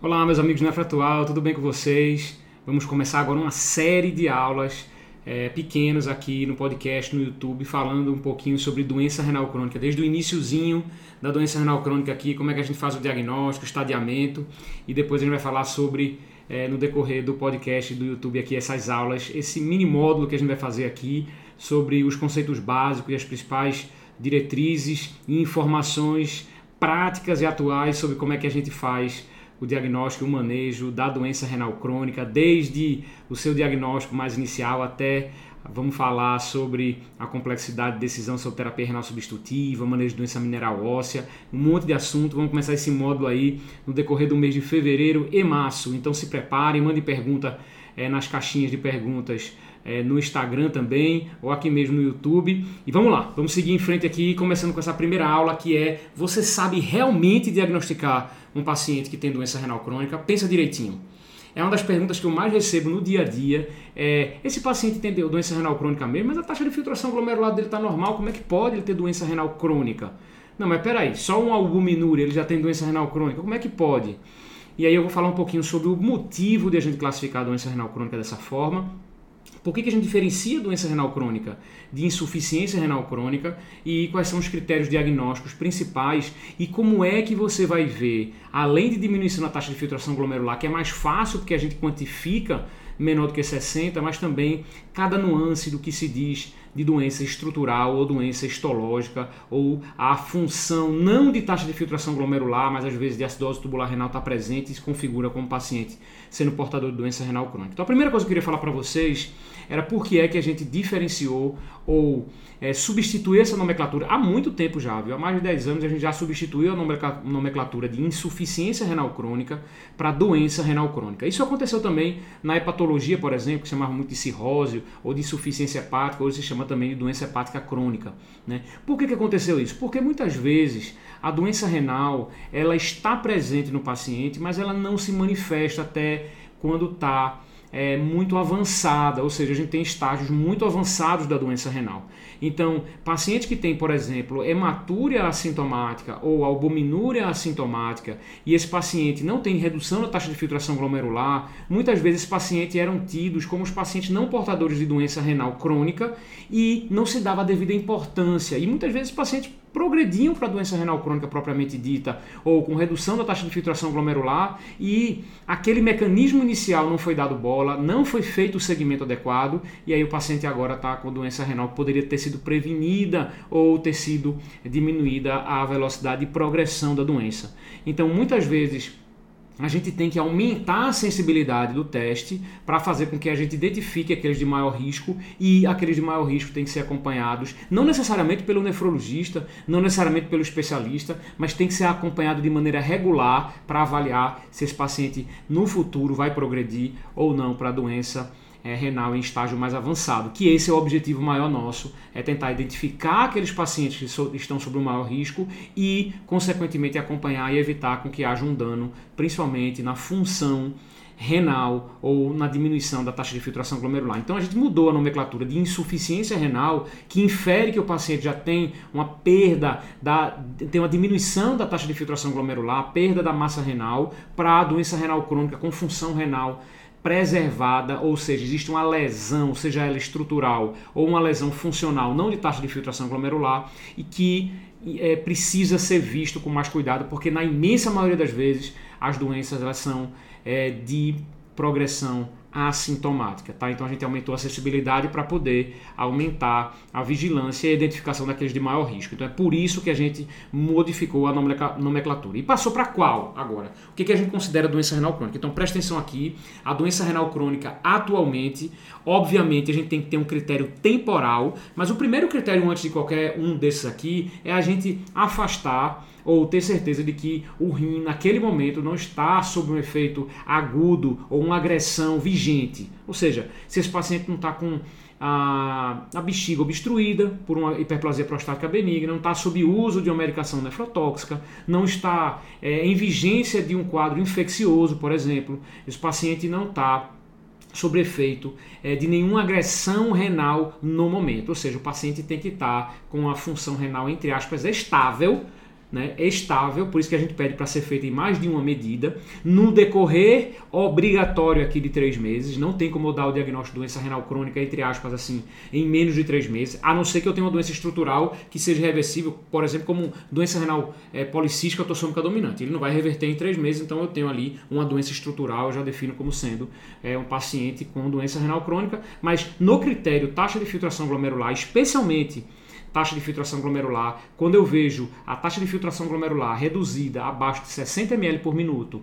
Olá, meus amigos Nefratual, tudo bem com vocês? Vamos começar agora uma série de aulas é, pequenas aqui no podcast, no YouTube, falando um pouquinho sobre doença renal crônica, desde o iníciozinho da doença renal crônica aqui, como é que a gente faz o diagnóstico, estadiamento, e depois a gente vai falar sobre, é, no decorrer do podcast do YouTube aqui, essas aulas, esse mini módulo que a gente vai fazer aqui sobre os conceitos básicos e as principais diretrizes e informações práticas e atuais sobre como é que a gente faz o diagnóstico e o manejo da doença renal crônica, desde o seu diagnóstico mais inicial até vamos falar sobre a complexidade de decisão sobre terapia renal substitutiva, manejo de doença mineral óssea, um monte de assunto. Vamos começar esse módulo aí no decorrer do mês de fevereiro e março. Então se preparem, mandem pergunta é, nas caixinhas de perguntas é, no Instagram também, ou aqui mesmo no YouTube. E vamos lá, vamos seguir em frente aqui, começando com essa primeira aula que é: você sabe realmente diagnosticar um paciente que tem doença renal crônica? Pensa direitinho. É uma das perguntas que eu mais recebo no dia a dia. É, esse paciente tem doença renal crônica mesmo, mas a taxa de filtração glomerular dele está normal, como é que pode ele ter doença renal crônica? Não, mas peraí, só um albuminúria ele já tem doença renal crônica, como é que pode? E aí eu vou falar um pouquinho sobre o motivo de a gente classificar a doença renal crônica dessa forma por que, que a gente diferencia doença renal crônica de insuficiência renal crônica? E quais são os critérios diagnósticos principais? E como é que você vai ver, além de diminuição da taxa de filtração glomerular, que é mais fácil porque a gente quantifica menor do que 60, mas também cada nuance do que se diz de doença estrutural ou doença histológica ou a função não de taxa de filtração glomerular, mas às vezes de acidose tubular renal está presente e se configura como paciente sendo portador de doença renal crônica. Então a primeira coisa que eu queria falar para vocês era por que é que a gente diferenciou ou é, substituiu essa nomenclatura há muito tempo já, viu? há mais de 10 anos a gente já substituiu a nomenclatura de insuficiência renal crônica para doença renal crônica. Isso aconteceu também na hepatologia, por exemplo, que chamava muito de cirrose ou de insuficiência hepática, hoje se chama também de doença hepática crônica. Né? Por que, que aconteceu isso? Porque muitas vezes a doença renal ela está presente no paciente, mas ela não se manifesta até quando está é, muito avançada, ou seja, a gente tem estágios muito avançados da doença renal. Então, paciente que tem, por exemplo, hematúria assintomática ou albuminúria assintomática e esse paciente não tem redução da taxa de filtração glomerular, muitas vezes esses pacientes eram tidos como os pacientes não portadores de doença renal crônica e não se dava a devida importância. E muitas vezes pacientes progrediam para a doença renal crônica propriamente dita, ou com redução da taxa de filtração glomerular, e aquele mecanismo inicial não foi dado bola, não foi feito o segmento adequado, e aí o paciente agora está com doença renal que poderia ter sido prevenida ou ter sido diminuída a velocidade de progressão da doença. Então, muitas vezes, a gente tem que aumentar a sensibilidade do teste para fazer com que a gente identifique aqueles de maior risco e aqueles de maior risco têm que ser acompanhados, não necessariamente pelo nefrologista, não necessariamente pelo especialista, mas tem que ser acompanhado de maneira regular para avaliar se esse paciente no futuro vai progredir ou não para a doença é, renal em estágio mais avançado, que esse é o objetivo maior nosso, é tentar identificar aqueles pacientes que so, estão sob o maior risco e, consequentemente, acompanhar e evitar com que haja um dano, principalmente na função renal ou na diminuição da taxa de filtração glomerular. Então a gente mudou a nomenclatura de insuficiência renal, que infere que o paciente já tem uma perda, da, tem uma diminuição da taxa de filtração glomerular, perda da massa renal, para a doença renal crônica com função renal preservada, ou seja, existe uma lesão, seja ela estrutural ou uma lesão funcional, não de taxa de filtração glomerular, e que é, precisa ser visto com mais cuidado, porque na imensa maioria das vezes as doenças elas são é, de progressão assintomática, tá? Então a gente aumentou a acessibilidade para poder aumentar a vigilância e a identificação daqueles de maior risco. Então é por isso que a gente modificou a nomenclatura. E passou para qual agora? O que, que a gente considera doença renal crônica? Então presta atenção aqui, a doença renal crônica atualmente, obviamente a gente tem que ter um critério temporal, mas o primeiro critério antes de qualquer um desses aqui é a gente afastar ou ter certeza de que o rim naquele momento não está sob um efeito agudo ou uma agressão Ou seja, se esse paciente não está com a, a bexiga obstruída por uma hiperplasia prostática benigna, não está sob uso de uma medicação nefrotóxica, não está é, em vigência de um quadro infeccioso, por exemplo, esse paciente não está sobre efeito é, de nenhuma agressão renal no momento, ou seja, o paciente tem que estar tá com a função renal, entre aspas, estável né, estável, por isso que a gente pede para ser feita em mais de uma medida, no decorrer obrigatório aqui de três meses, não tem como eu dar o diagnóstico de doença renal crônica, entre aspas, assim, em menos de três meses, a não ser que eu tenha uma doença estrutural que seja reversível, por exemplo, como doença renal é, policística autossômica dominante. Ele não vai reverter em três meses, então eu tenho ali uma doença estrutural, eu já defino como sendo é, um paciente com doença renal crônica, mas no critério taxa de filtração glomerular, especialmente taxa de filtração glomerular, quando eu vejo a taxa de filtração glomerular reduzida abaixo de 60 ml por minuto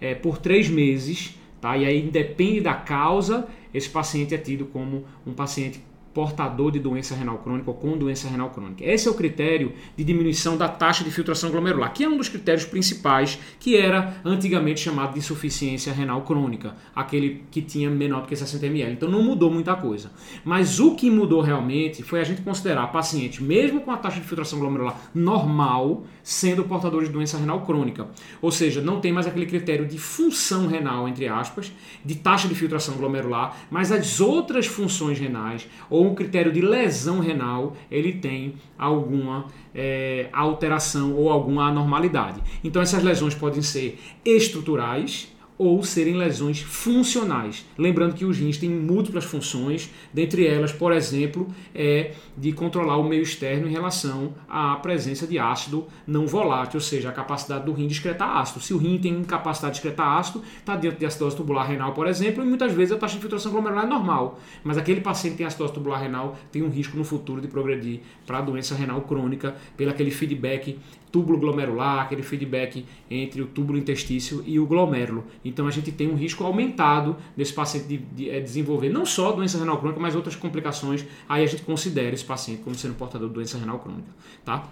é, por três meses, tá? e aí depende da causa, esse paciente é tido como um paciente portador de doença renal crônica ou com doença renal crônica. Esse é o critério de diminuição da taxa de filtração glomerular, que é um dos critérios principais que era antigamente chamado de insuficiência renal crônica, aquele que tinha menor do que 60 ml. Então não mudou muita coisa. Mas o que mudou realmente foi a gente considerar pacientes, mesmo com a taxa de filtração glomerular normal, sendo portadores de doença renal crônica. Ou seja, não tem mais aquele critério de função renal, entre aspas, de taxa de filtração glomerular, mas as outras funções renais ou ou um critério de lesão renal, ele tem alguma é, alteração ou alguma anormalidade. Então essas lesões podem ser estruturais, ou serem lesões funcionais. Lembrando que os rins têm múltiplas funções, dentre elas, por exemplo, é de controlar o meio externo em relação à presença de ácido não volátil, ou seja, a capacidade do rim de excretar ácido. Se o rim tem incapacidade de excretar ácido, está dentro de acidose tubular renal, por exemplo, e muitas vezes a taxa de filtração glomerular é normal, mas aquele paciente que tem acidose tubular renal tem um risco no futuro de progredir para a doença renal crônica pelo aquele feedback túbulo glomerular, aquele feedback entre o túbulo intestício e o glomérulo. Então a gente tem um risco aumentado desse paciente de, de, de eh, desenvolver não só doença renal crônica, mas outras complicações. Aí a gente considera esse paciente como sendo portador de doença renal crônica. Tá?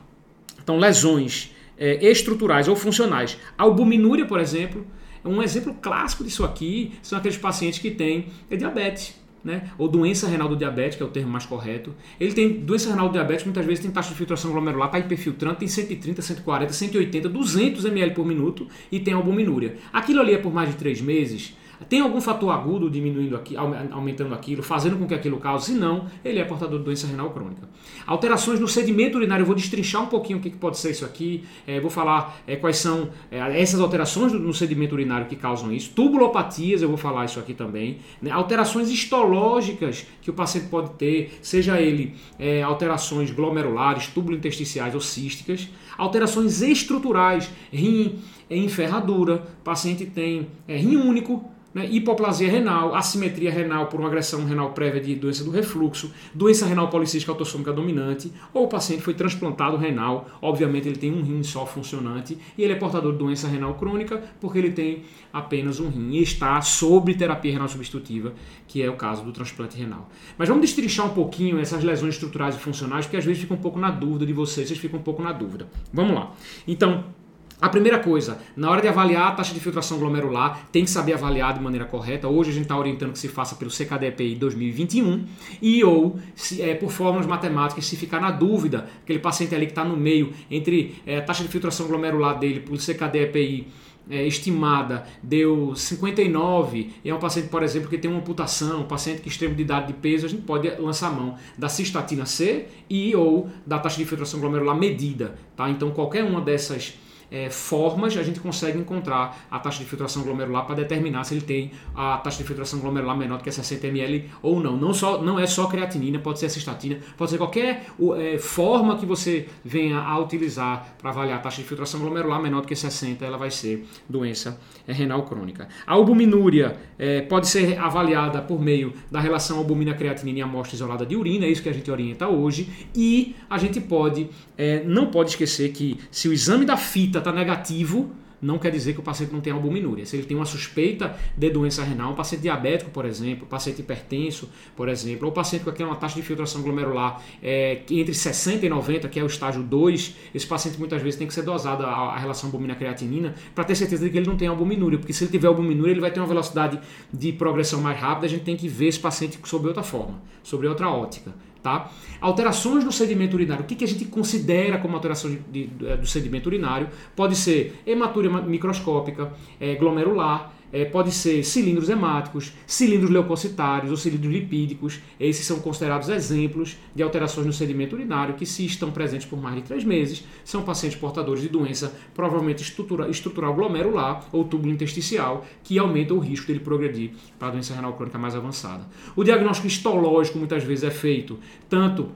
Então lesões é, estruturais ou funcionais. Albuminúria, por exemplo, um exemplo clássico disso aqui são aqueles pacientes que têm diabetes né? ou doença renal do diabetes, que é o termo mais correto. Ele tem doença renal do diabetes, muitas vezes tem taxa de filtração glomerular, está hiperfiltrando, tem 130, 140, 180, 200 ml por minuto e tem albuminúria. Aquilo ali é por mais de 3 meses, tem algum fator agudo diminuindo aqui, aumentando aquilo, fazendo com que aquilo cause? Se não, ele é portador de doença renal crônica. Alterações no sedimento urinário, eu vou destrinchar um pouquinho o que pode ser isso aqui, é, vou falar é, quais são é, essas alterações no sedimento urinário que causam isso. Tubulopatias, eu vou falar isso aqui também. Né? Alterações histológicas que o paciente pode ter, seja ele alterações glomerulares, tubulointesticiais ou císticas. Alterações estruturais, rim em ferradura, paciente tem rim único, né, hipoplasia renal, assimetria renal por uma agressão renal prévia de doença do refluxo, doença renal policística autossômica dominante, ou o paciente foi transplantado renal, obviamente ele tem um rim só funcionante e ele é portador de doença renal crônica porque ele tem apenas um rim e está sob terapia renal substitutiva, que é o caso do transplante renal. Mas vamos destrinchar um pouquinho essas lesões estruturais e funcionais, porque às vezes fica um pouco na dúvida de vocês, vocês ficam um pouco na dúvida. Vamos lá. Então, a primeira coisa, na hora de avaliar a taxa de filtração glomerular, tem que saber avaliar de maneira correta. Hoje a gente está orientando que se faça pelo CKDPI 2021 e ou se, é, por fórmulas matemáticas, se ficar na dúvida, aquele paciente ali que está no meio entre é, a taxa de filtração glomerular dele por CKDPI é, estimada deu 59 e é um paciente, por exemplo, que tem uma amputação, um paciente que extremo de idade de peso, a gente pode lançar mão da cistatina C e ou da taxa de filtração glomerular medida. Tá? Então qualquer uma dessas é, formas a gente consegue encontrar a taxa de filtração glomerular para determinar se ele tem a taxa de filtração glomerular menor do que 60 ml ou não. Não, só, não é só creatinina, pode ser a cistatina, pode ser qualquer é, forma que você venha a utilizar para avaliar a taxa de filtração glomerular menor do que 60, ela vai ser doença é, renal crônica. A albuminúria é, pode ser avaliada por meio da relação albumina-creatinina em amostra isolada de urina, é isso que a gente orienta hoje, e a gente pode, é, não pode esquecer que se o exame da fita está negativo, não quer dizer que o paciente não tem albuminúria. Se ele tem uma suspeita de doença renal, um paciente diabético, por exemplo, um paciente hipertenso, por exemplo, ou um paciente com uma taxa de filtração glomerular é, entre 60 e 90, que é o estágio 2, esse paciente muitas vezes tem que ser dosado a, a relação albumina-creatinina para ter certeza de que ele não tem albuminúria, porque se ele tiver albuminúria, ele vai ter uma velocidade de progressão mais rápida, a gente tem que ver esse paciente sob outra forma, sobre outra ótica. Tá? Alterações no sedimento urinário. O que, que a gente considera como alteração de, de, do sedimento urinário? Pode ser hematuria microscópica, é, glomerular, é, pode ser cilindros hemáticos, cilindros leucocitários ou cilindros lipídicos. Esses são considerados exemplos de alterações no sedimento urinário que, se estão presentes por mais de três meses, são pacientes portadores de doença provavelmente estrutura, estrutural glomerular ou túbulo intersticial, que aumenta o risco dele progredir para a doença renal crônica mais avançada. O diagnóstico histológico muitas vezes é feito tanto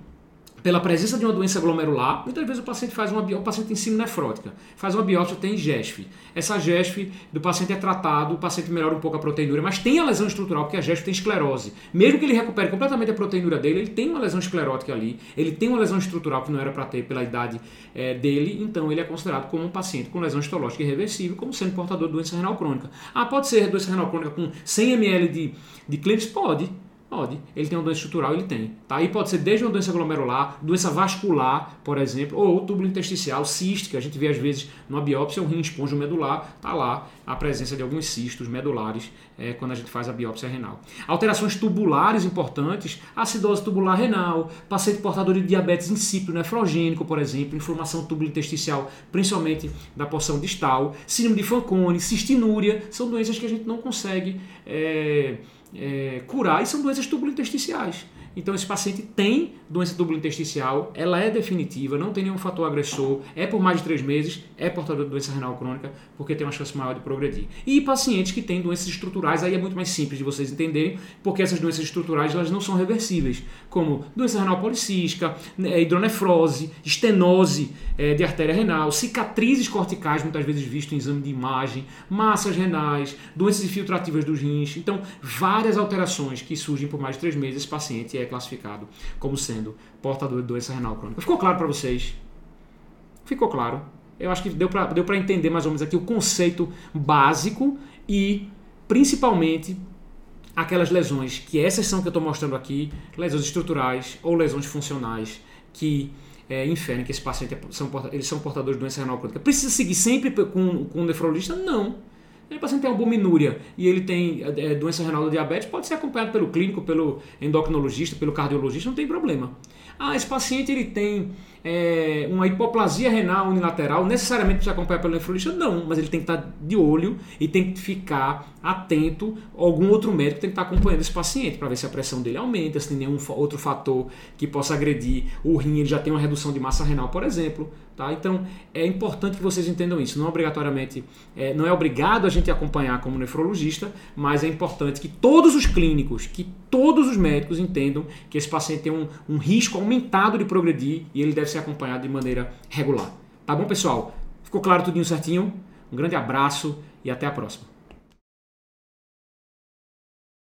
pela presença de uma doença glomerular, muitas vezes o paciente faz uma o paciente tem síndrome nefrótica, faz uma biópsia, tem GESF. Essa GESF do paciente é tratado, o paciente melhora um pouco a proteinúria, mas tem a lesão estrutural, porque a GESF tem esclerose. Mesmo que ele recupere completamente a proteinúria dele, ele tem uma lesão esclerótica ali, ele tem uma lesão estrutural que não era para ter pela idade é, dele, então ele é considerado como um paciente com lesão histológica irreversível, como sendo portador de doença renal crônica. Ah, pode ser doença renal crônica com 100 ml de, de Cleves? Pode Pode. Ele tem uma doença estrutural, ele tem. Tá? E pode ser desde uma doença glomerular, doença vascular, por exemplo, ou túbulo intersticial, cística. A gente vê às vezes numa biópsia o rim esponjo medular, tá lá a presença de alguns cistos medulares é, quando a gente faz a biópsia renal. Alterações tubulares importantes, acidose tubular renal, paciente portador de diabetes insípido nefrogênico, por exemplo, inflamação túbulo intersticial, principalmente da porção distal, síndrome de Fanconi, cistinúria, são doenças que a gente não consegue é, é, curar e são doenças tubulointersticiais. Então esse paciente tem doença tubulointersticial, ela é definitiva, não tem nenhum fator agressor, é por mais de três meses, é portador de doença renal crônica, porque tem uma chance maior de progredir. E pacientes que têm doenças estruturais, aí é muito mais simples de vocês entenderem, porque essas doenças estruturais elas não são reversíveis, como doença renal policística, né, hidronefrose, estenose é, de artéria renal, cicatrizes corticais, muitas vezes visto em exame de imagem, massas renais, doenças infiltrativas dos rins. Então, várias alterações que surgem por mais de três meses, esse paciente é classificado como sendo portador de doença renal crônica. Ficou claro para vocês? Ficou claro? Eu acho que deu para deu entender mais ou menos aqui o conceito básico e principalmente aquelas lesões, que essas são que eu estou mostrando aqui, lesões estruturais ou lesões funcionais que é, inferem que esse paciente é, são, eles são portadores de doença renal crônica. Precisa seguir sempre com, com um nefrologista? Não. O paciente tem albuminúria e ele tem é, doença renal do diabetes, pode ser acompanhado pelo clínico, pelo endocrinologista, pelo cardiologista, não tem problema. Ah, esse paciente ele tem é, uma hipoplasia renal unilateral, necessariamente precisa acompanhar pelo nefrologista? Não, mas ele tem que estar de olho e tem que ficar atento. Algum outro médico tem que estar acompanhando esse paciente para ver se a pressão dele aumenta, se tem nenhum outro fator que possa agredir o rim, ele já tem uma redução de massa renal, por exemplo. Tá? Então é importante que vocês entendam isso. Não obrigatoriamente, é, não é obrigado a gente acompanhar como nefrologista, mas é importante que todos os clínicos, que todos os médicos entendam que esse paciente tem um, um risco aumentado de progredir e ele deve ser acompanhado de maneira regular. Tá bom, pessoal? Ficou claro tudinho certinho? Um grande abraço e até a próxima.